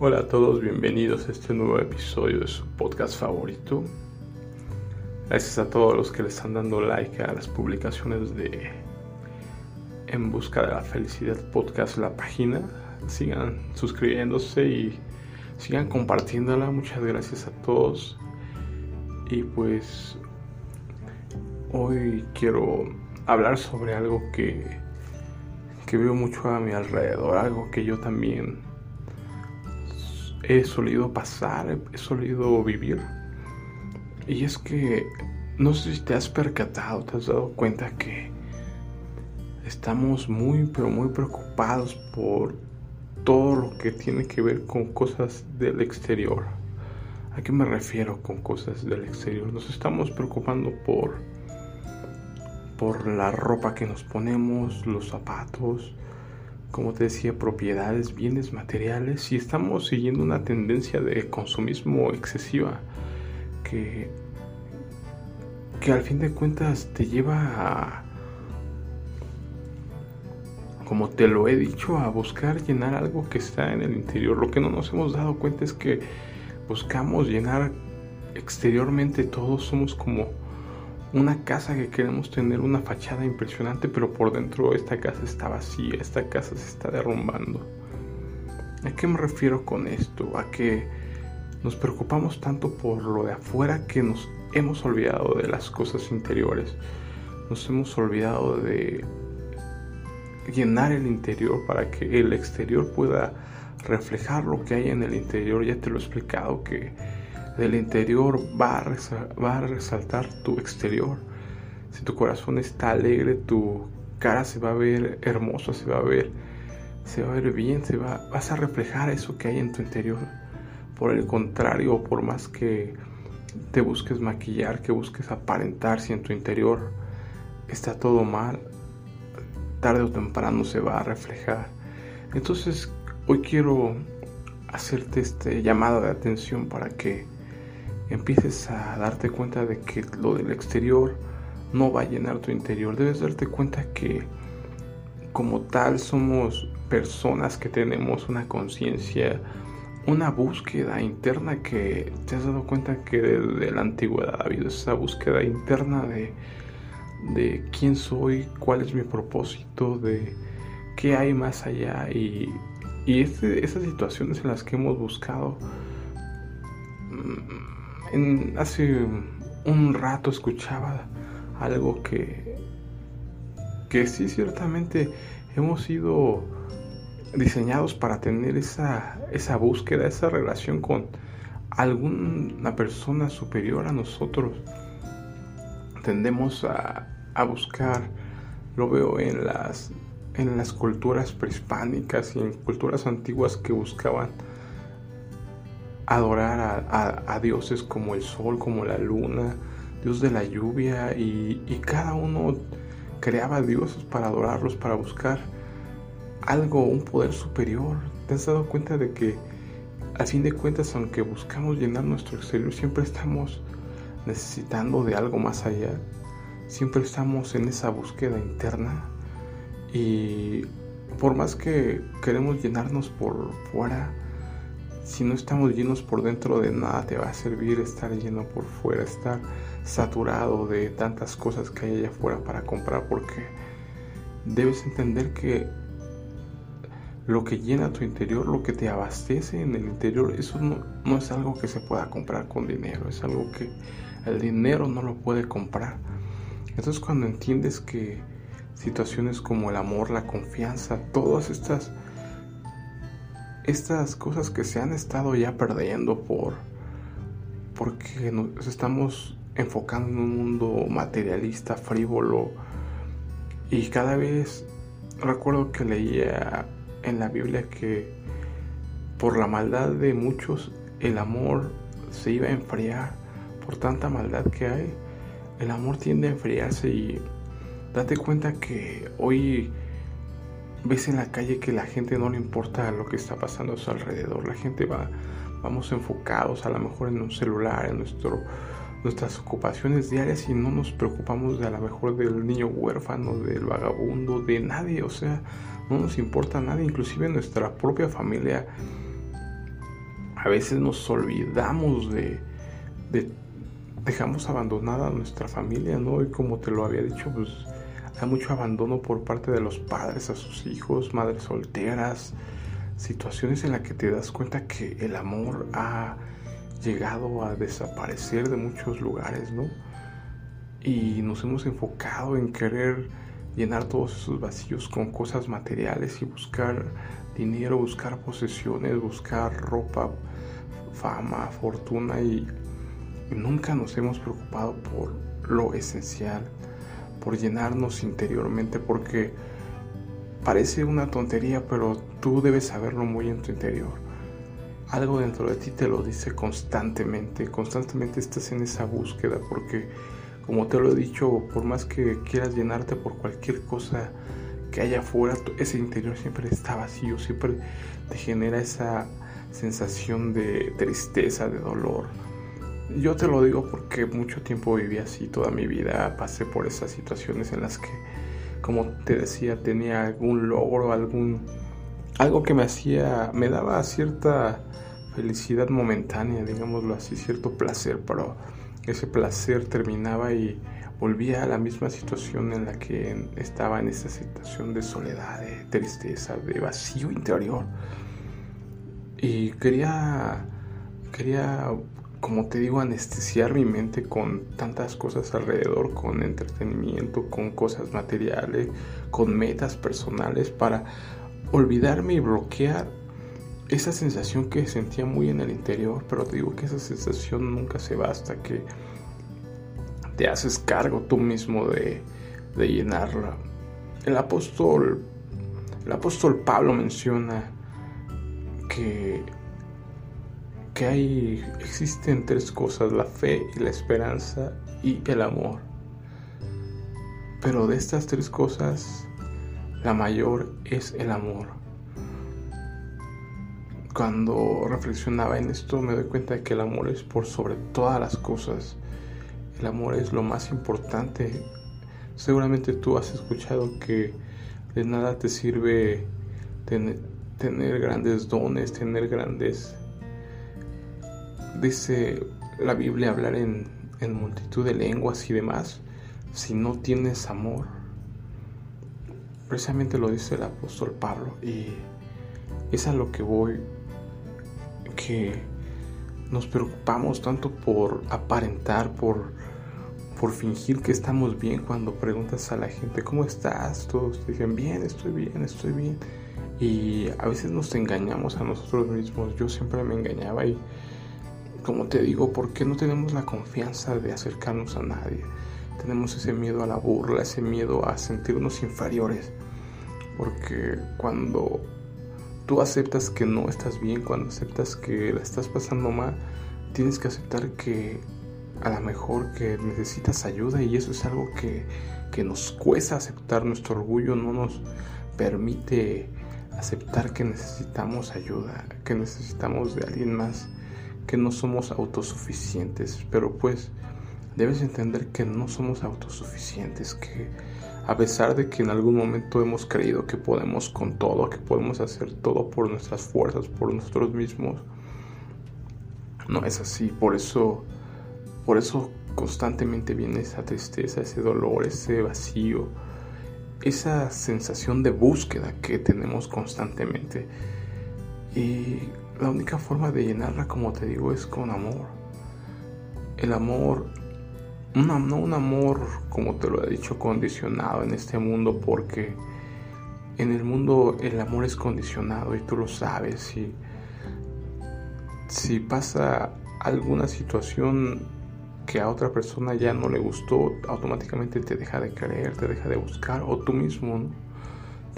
Hola a todos, bienvenidos a este nuevo episodio de su podcast favorito. Gracias a todos los que le están dando like a las publicaciones de En Busca de la Felicidad Podcast, la página. Sigan suscribiéndose y sigan compartiéndola. Muchas gracias a todos. Y pues hoy quiero hablar sobre algo que, que veo mucho a mi alrededor, algo que yo también he solido pasar, he solido vivir. Y es que no sé si te has percatado, te has dado cuenta que estamos muy, pero muy preocupados por todo lo que tiene que ver con cosas del exterior. ¿A qué me refiero con cosas del exterior? Nos estamos preocupando por por la ropa que nos ponemos, los zapatos, como te decía, propiedades, bienes materiales y estamos siguiendo una tendencia de consumismo excesiva que, que al fin de cuentas te lleva a, como te lo he dicho, a buscar llenar algo que está en el interior. Lo que no nos hemos dado cuenta es que buscamos llenar exteriormente todo, somos como una casa que queremos tener una fachada impresionante, pero por dentro esta casa está vacía, esta casa se está derrumbando. ¿A qué me refiero con esto? A que nos preocupamos tanto por lo de afuera que nos hemos olvidado de las cosas interiores. Nos hemos olvidado de llenar el interior para que el exterior pueda reflejar lo que hay en el interior. Ya te lo he explicado que del interior va a, resaltar tu exterior. Si tu corazón está alegre, tu cara se va a ver hermosa, se va a ver, se va a ver bien, se va, vas a reflejar eso que hay en tu interior. Por el contrario, por más que te busques maquillar, que busques aparentar, si en tu interior está todo mal, tarde o temprano se va a reflejar. Entonces, hoy quiero hacerte este llamado de atención para que empieces a darte cuenta de que lo del exterior no va a llenar tu interior. Debes darte cuenta que como tal somos personas que tenemos una conciencia, una búsqueda interna que te has dado cuenta que desde la antigüedad ha habido esa búsqueda interna de, de quién soy, cuál es mi propósito, de qué hay más allá y, y este, esas situaciones en las que hemos buscado hace un rato escuchaba algo que, que sí ciertamente hemos sido diseñados para tener esa, esa búsqueda, esa relación con alguna persona superior a nosotros. Tendemos a, a buscar, lo veo en las, en las culturas prehispánicas y en culturas antiguas que buscaban adorar a, dioses como el sol, como la luna, dios de la lluvia y, y cada uno creaba dioses para adorarlos, para buscar algo, un poder superior. ¿Te has dado cuenta de que a fin de cuentas, aunque buscamos llenar nuestro exterior, siempre estamos necesitando de algo más allá? Siempre estamos en esa búsqueda interna y por más que queremos llenarnos por fuera, si no estamos llenos por dentro de nada te va a servir estar lleno por fuera, estar saturado de tantas cosas que hay allá afuera para comprar porque debes entender que lo que llena tu interior, lo que te abastece en el interior, eso no, no es algo que se pueda comprar con dinero, es algo que el dinero no lo puede comprar. Entonces cuando entiendes que situaciones como el amor, la confianza, todas estas estas cosas que se han estado ya perdiendo por porque nos estamos enfocando en un mundo materialista, frívolo y cada vez recuerdo que leía en la Biblia que por la maldad de muchos el amor se iba a enfriar. Por tanta maldad que hay el amor tiende a enfriarse y date cuenta que hoy ves en la calle que la gente no le importa lo que está pasando a su alrededor. La gente va, vamos enfocados a lo mejor en un celular, en nuestro, nuestras ocupaciones diarias y no nos preocupamos de a lo mejor del niño huérfano, del vagabundo, de nadie. O sea, no nos importa nada, inclusive nuestra propia familia a veces nos olvidamos de, de dejamos abandonada a nuestra familia, ¿no? Y como te lo había dicho, pues hay mucho abandono por parte de los padres a sus hijos, madres solteras, situaciones en las que te das cuenta que el amor ha llegado a desaparecer de muchos lugares, ¿no? Y nos hemos enfocado en querer llenar todos esos vacíos con cosas materiales y buscar dinero, buscar posesiones, buscar ropa, fama, fortuna y, nunca nos hemos preocupado por lo esencial, por llenarnos interiormente porque parece una tontería, pero tú debes saberlo muy en tu interior. Algo dentro de ti te lo dice constantemente, constantemente estás en esa búsqueda porque como te lo he dicho, por más que quieras llenarte por cualquier cosa que haya afuera, ese interior siempre está vacío, siempre te genera esa sensación de tristeza, de dolor. Yo te lo digo porque mucho tiempo viví así, toda mi vida pasé por esas situaciones en las que, como te decía, tenía algún logro, algún algo que me hacía, me daba cierta felicidad momentánea, digámoslo así, cierto placer, pero ese placer terminaba y volvía a la misma situación en la que estaba en esa situación de soledad, de tristeza, de vacío interior. Y quería, quería, como te digo, anestesiar mi mente con tantas cosas alrededor, con entretenimiento, con cosas materiales, con metas personales para olvidarme y bloquear esa sensación que sentía muy en el interior, pero te digo que esa sensación nunca se va hasta que te haces cargo tú mismo de, llenarla. El apóstol, el apóstol Pablo menciona que, que hay, existen tres cosas, la fe y la esperanza y el amor. Pero de estas tres cosas, la mayor es el amor cuando reflexionaba en esto me doy cuenta de que el amor es por sobre todas las cosas. El amor es lo más importante. Seguramente tú has escuchado que de nada te sirve tener grandes dones, tener grandes... Dice la Biblia hablar en, multitud de lenguas y demás si no tienes amor. Precisamente lo dice el apóstol Pablo y es a lo que voy que nos preocupamos tanto por aparentar, por, por fingir que estamos bien cuando preguntas a la gente, ¿cómo estás? Todos te dicen, bien, estoy bien, estoy bien. Y a veces nos engañamos a nosotros mismos. Yo siempre me engañaba y, como te digo, ¿por qué no tenemos la confianza de acercarnos a nadie? Tenemos ese miedo a la burla, ese miedo a sentirnos inferiores. Porque cuando tú aceptas que no estás bien, cuando aceptas que la estás pasando mal, tienes que aceptar que a lo mejor que necesitas ayuda y eso es algo que, que nos cuesta aceptar. Nuestro orgullo no nos permite aceptar que necesitamos ayuda, que necesitamos de alguien más, que no somos autosuficientes. Pero pues debes entender que no somos autosuficientes, que a pesar de que en algún momento hemos creído que podemos con todo, que podemos hacer todo por nuestras fuerzas, por nosotros mismos, no es así. Por eso, por eso constantemente viene esa tristeza, ese dolor, ese vacío, esa sensación de búsqueda que tenemos constantemente. Y la única forma de llenarla, como te digo, es con amor. El amor no un amor, como te lo he dicho, condicionado en este mundo, porque en el mundo el amor es condicionado y tú lo sabes. Y si pasa alguna situación que a otra persona ya no le gustó, automáticamente te deja de creer, te deja de buscar, o tú mismo,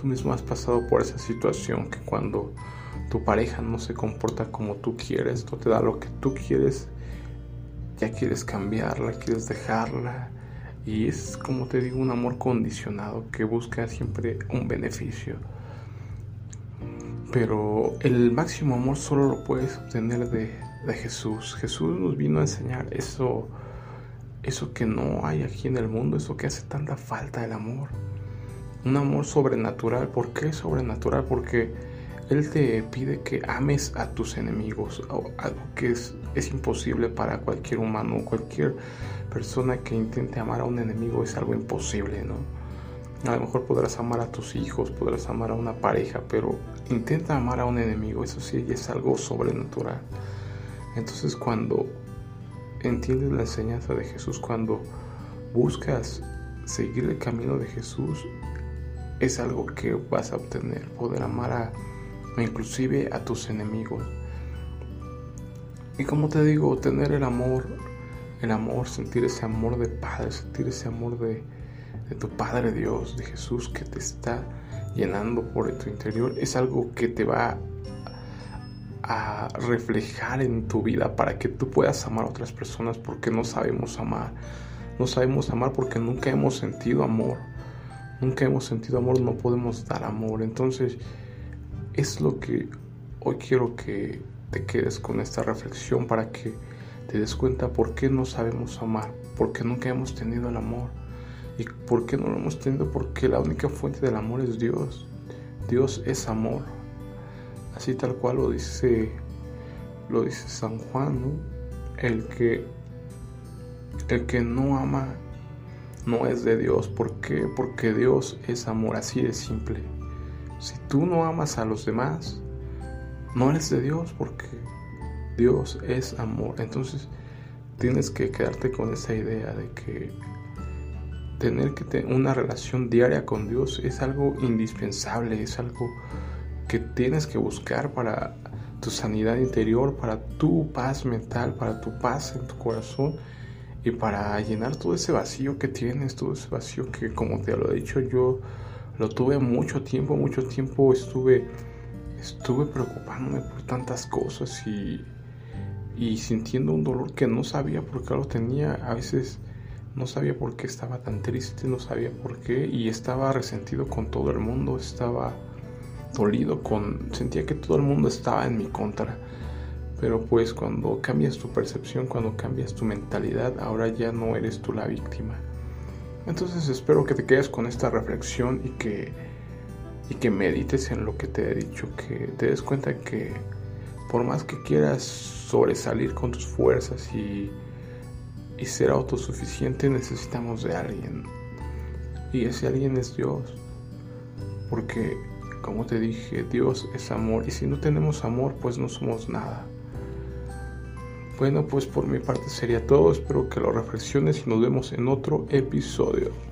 Tú mismo has pasado por esa situación que cuando tu pareja no se comporta como tú quieres, no te da lo que tú quieres, ya quieres cambiarla, quieres dejarla. Y es como te digo, un amor condicionado que busca siempre un beneficio. Pero el máximo amor solo lo puedes obtener de, de Jesús. Jesús nos vino a enseñar eso, eso que no hay aquí en el mundo, eso que hace tanta falta el amor. Un amor sobrenatural. ¿Por qué sobrenatural? Porque Él te pide que ames a tus enemigos, algo que es, es imposible para cualquier humano, cualquier persona que intente amar a un enemigo es algo imposible, ¿no? A lo mejor podrás amar a tus hijos, podrás amar a una pareja, pero intenta amar a un enemigo, eso sí es algo sobrenatural. Entonces cuando entiendes la enseñanza de Jesús, cuando buscas seguir el camino de Jesús, es algo que vas a obtener, poder amar a inclusive a tus enemigos. Y como te digo, tener el amor, el amor, sentir ese amor de Padre, sentir ese amor de, de tu Padre Dios, de Jesús que te está llenando por tu interior, es algo que te va a reflejar en tu vida para que tú puedas amar a otras personas porque no sabemos amar. No sabemos amar porque nunca hemos sentido amor. Nunca hemos sentido amor, no podemos dar amor. Entonces, es lo que hoy quiero que te quedes con esta reflexión para que te des cuenta por qué no sabemos amar, por qué nunca hemos tenido el amor y por qué no lo hemos tenido, porque la única fuente del amor es Dios. Dios es amor. Así tal cual lo dice lo dice San Juan. El que el que no ama no es de Dios. ¿Por qué? Porque Dios es amor, así de simple. Si tú no amas a los demás, no eres de Dios porque Dios es amor. Entonces tienes que quedarte con esa idea de que tener que tener una relación diaria con Dios es algo indispensable, es algo que tienes que buscar para tu sanidad interior, para tu paz mental, para tu paz en tu corazón y para llenar todo ese vacío que tienes, todo ese vacío que como te lo he dicho yo lo tuve mucho tiempo, mucho tiempo estuve, estuve preocupándome por tantas cosas y, y sintiendo un dolor que no sabía por qué lo tenía. A veces no sabía por qué estaba tan triste, no sabía por qué y estaba resentido con todo el mundo, estaba dolido con, sentía que todo el mundo estaba en mi contra. Pero pues cuando cambias tu percepción, cuando cambias tu mentalidad, ahora ya no eres tú la víctima. Entonces espero que te quedes con esta reflexión y que, y que medites en lo que te he dicho, que te des cuenta que por más que quieras sobresalir con tus fuerzas y, y ser autosuficiente, necesitamos de alguien. Y ese alguien es Dios. Porque, como te dije, Dios es amor. Y si no tenemos amor, pues no somos nada. Bueno, pues por mi parte sería todo. Espero que lo reflexiones y nos vemos en otro episodio.